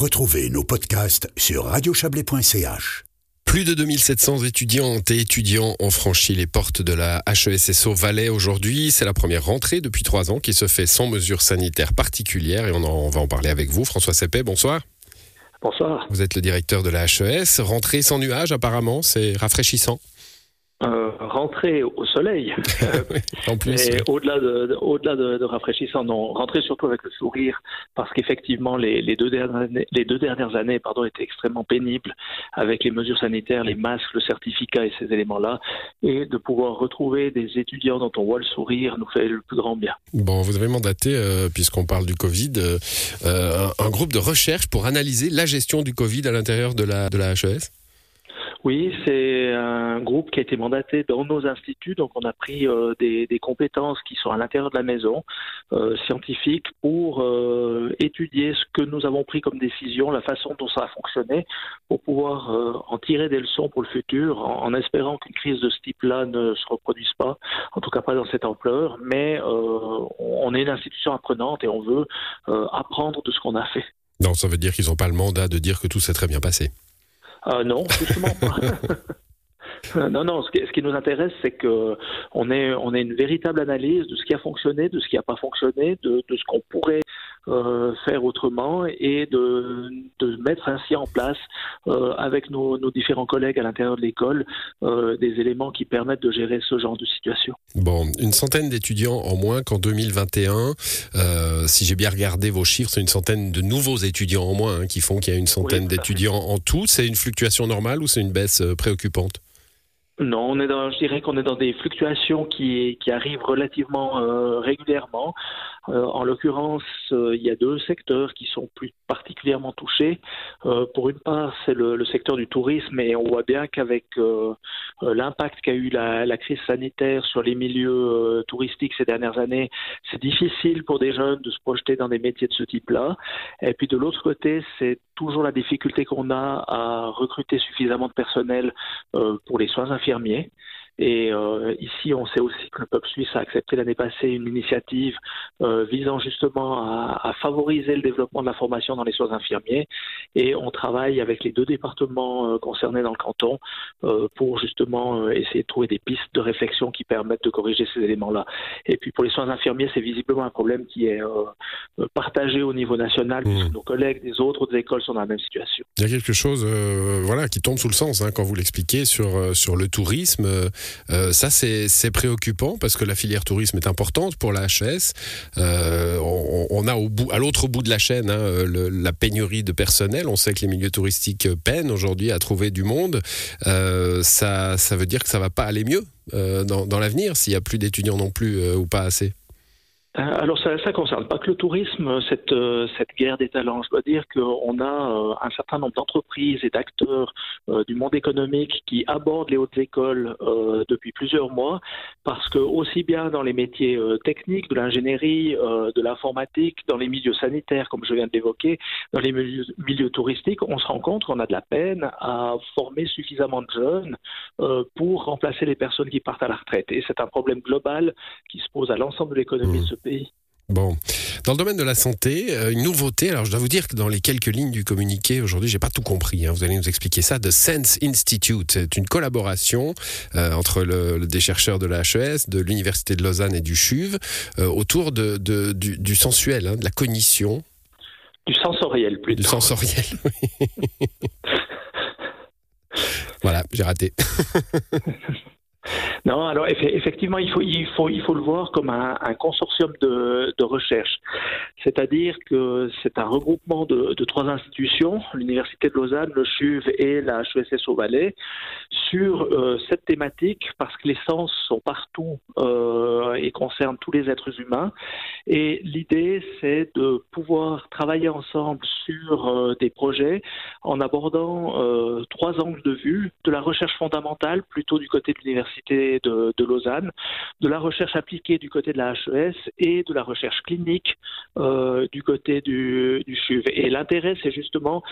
Retrouvez nos podcasts sur radiochablais.ch. Plus de 2700 étudiantes et étudiants ont franchi les portes de la HESSO Valais aujourd'hui. C'est la première rentrée depuis trois ans qui se fait sans mesures sanitaires particulières et on, en, on va en parler avec vous. François Seppet, bonsoir. Bonsoir. Vous êtes le directeur de la HES. Rentrée sans nuages apparemment, c'est rafraîchissant. Euh, rentrer au soleil. en plus. Et au-delà de, au-delà de, de, rafraîchissant, non, rentrer surtout avec le sourire, parce qu'effectivement, les, les, deux dernières années, les deux dernières années, pardon, étaient extrêmement pénibles avec les mesures sanitaires, les masques, le certificat et ces éléments-là, et de pouvoir retrouver des étudiants dont on voit le sourire nous fait le plus grand bien. Bon, vous avez mandaté, euh, puisqu'on parle du Covid, euh, un, un, groupe de recherche pour analyser la gestion du Covid à l'intérieur de la, de la HES. Oui, c'est un groupe qui a été mandaté dans nos instituts, donc on a pris euh, des, des, compétences qui sont à l'intérieur de la maison, euh, scientifiques, pour euh, étudier ce que nous avons pris comme décision, la façon dont ça a fonctionné, pour pouvoir euh, en tirer des leçons pour le futur, en, en espérant qu'une crise de ce type-là ne se reproduise pas, en tout cas pas dans cette ampleur, mais euh, on est une institution apprenante et on veut euh, apprendre de ce qu'on a fait. Non, ça veut dire qu'ils n'ont pas le mandat de dire que tout s'est très bien passé. Euh, non, justement pas. non, non, ce qui, ce qui, nous intéresse, c'est que on ait, on ait une véritable analyse de ce qui a fonctionné, de ce qui n'a pas fonctionné, de, de ce qu'on pourrait euh, faire autrement et de, de, mettre ainsi en place, euh, avec nos, nos, différents collègues à l'intérieur de l'école, euh, des éléments qui permettent de gérer ce genre de situation. Bon, une centaine d'étudiants en moins qu'en 2021. si j'ai bien regardé vos chiffres, c'est une centaine de nouveaux étudiants en moins hein, qui font qu'il y a une centaine oui, d'étudiants en tout. C'est une fluctuation normale ou c'est une baisse préoccupante? Non, on est dans, je dirais qu'on est dans des fluctuations qui, qui arrivent relativement euh, régulièrement. Euh, en l'occurrence, euh, il y a deux secteurs qui sont plus particulièrement touchés. Euh, pour une part, c'est le, le, secteur du tourisme et on voit bien qu'avec euh, l'impact qu'a eu la, la, crise sanitaire sur les milieux touristiques ces dernières années, c'est difficile pour des jeunes de se projeter dans des métiers de ce type-là. Et puis de l'autre côté, c'est toujours la difficulté qu'on a à recruter suffisamment de personnel pour les soins infirmiers infirmier. Et euh, ici, on sait aussi que le peuple suisse a accepté l'année passée une initiative euh, visant justement à, à, favoriser le développement de la formation dans les soins infirmiers. Et on travaille avec les deux départements euh, concernés dans le canton pour justement essayer de trouver des pistes de réflexion qui permettent de corriger ces éléments-là. Et puis pour les soins infirmiers, c'est visiblement un problème qui est partagé au niveau national, mmh. puisque nos collègues des autres, autres écoles sont dans la même situation. Il y a quelque chose voilà, qui tombe sous le sens hein, quand vous l'expliquez sur, sur le tourisme. Euh, ça, c'est préoccupant parce que la filière tourisme est importante pour la HS. Euh, on, a au bout, à l'autre bout de la chaîne hein, la pénurie de personnel. On sait que les milieux touristiques peinent aujourd'hui à trouver du monde. Euh, ça, ça veut dire que ça va pas aller mieux dans, dans l'avenir s'il y a plus d'étudiants non plus ou pas assez. Alors ça ne concerne pas que le tourisme, cette, cette guerre des talents. Je dois dire qu'on a un certain nombre d'entreprises et d'acteurs euh, du monde économique qui abordent les hautes écoles euh, depuis plusieurs mois parce que aussi bien dans les métiers euh, techniques, de l'ingénierie, de l'informatique, dans les milieux sanitaires, comme je viens de l'évoquer, dans les milieux, touristiques, on se rend compte qu'on a de la peine à former suffisamment de jeunes pour remplacer les personnes qui partent à la retraite. Et c'est un problème global qui se pose à l'ensemble de l'économie pays. Bon, dans le domaine de la santé, une nouveauté. Alors, je dois vous dire que dans les quelques lignes du communiqué aujourd'hui, j'ai pas tout compris. Hein, vous allez nous expliquer ça. The Sense Institute, c'est une collaboration euh, entre le, des chercheurs de la HES, de l'université de Lausanne et du CHUV euh, autour de, de du, du, sensuel, hein, de la cognition. Du sensoriel, plutôt. Du sensoriel. Oui. voilà, j'ai raté. Non, alors effectivement, il faut, il faut, il faut le voir comme un, consortium de recherche. C'est-à-dire que c'est un regroupement de, trois institutions, l'Université de Lausanne, le CHUV et la HESS au Valais, sur euh, cette thématique parce que les sens sont partout euh, et concernent tous les êtres humains. Et l'idée, c'est de pouvoir travailler ensemble sur euh, des projets en abordant trois angles de vue, de la recherche fondamentale plutôt du côté de l'Université de, Lausanne, de la recherche appliquée du côté de la HES et de la recherche clinique du côté du, du CHUV. Et l'intérêt, c'est justement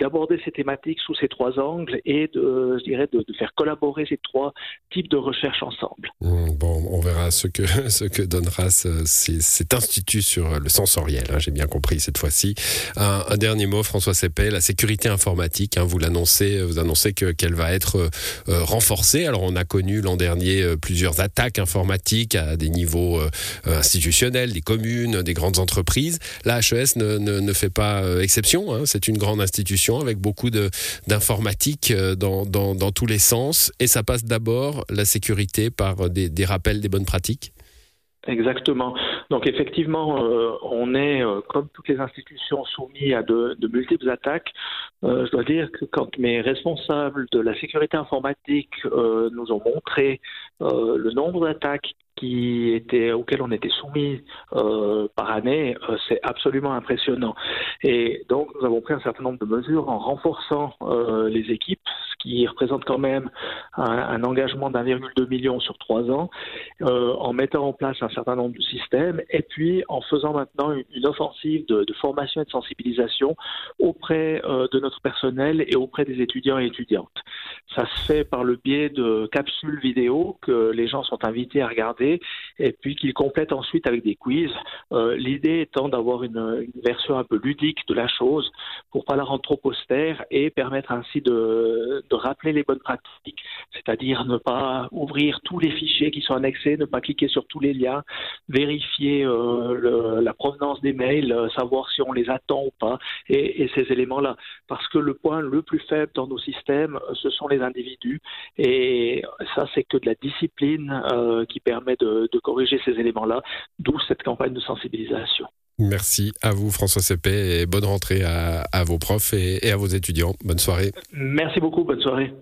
d'aborder ces thématiques sous ces trois angles et de, je dirais, de, faire collaborer ces trois types de recherche ensemble. Mmh, bon, on verra ce que, ce que donnera cet institut sur le sensoriel, hein, j'ai bien compris cette fois-ci. Un, dernier mot, François Seppet, la sécurité informatique, hein, vous l'annoncez, vous annoncez qu'elle va être renforcée. Alors on a connu l'an dernier plusieurs attaques informatiques à des niveaux institutionnels, des communes, des grandes entreprises. La HES ne, ne, fait pas exception, hein. c'est une grande institution avec beaucoup d'informatique dans, dans, dans, tous les sens et ça passe d'abord la sécurité par des, rappels des bonnes pratiques Exactement. Donc effectivement, euh, on est, euh, comme toutes les institutions, soumis à de, multiples attaques. Euh, je dois dire que quand mes responsables de la sécurité informatique nous ont montré le nombre d'attaques qui était, auquel on était soumis euh, par année, euh, c'est absolument impressionnant. Et donc, nous avons pris un certain nombre de mesures en renforçant euh, les équipes, qui représente quand même un, engagement d'1,2 million sur trois ans, euh, en mettant en place un certain nombre de systèmes, et puis en faisant maintenant une, offensive de, formation et de sensibilisation auprès euh, de notre personnel et auprès des étudiants et étudiantes. Ça se fait par le biais de capsules vidéo que les gens sont invités à regarder et puis qu'ils complètent ensuite avec des quiz. Euh, L'idée étant d'avoir une, version un peu ludique de la chose pour pas la rendre trop austère et permettre ainsi de rappeler les bonnes pratiques, c'est-à-dire ne pas ouvrir tous les fichiers qui sont annexés, ne pas cliquer sur tous les liens, vérifier euh, la provenance des mails, euh, savoir si on les attend ou pas, et, ces éléments-là. Parce que le point le plus faible dans nos systèmes, ce sont les individus, et ça c'est que de la discipline euh, qui permet de, de corriger ces éléments-là, d'où cette campagne de sensibilisation. Merci à vous François Seppet et bonne rentrée à, vos profs et à vos étudiants. Bonne soirée. Merci beaucoup, bonne soirée.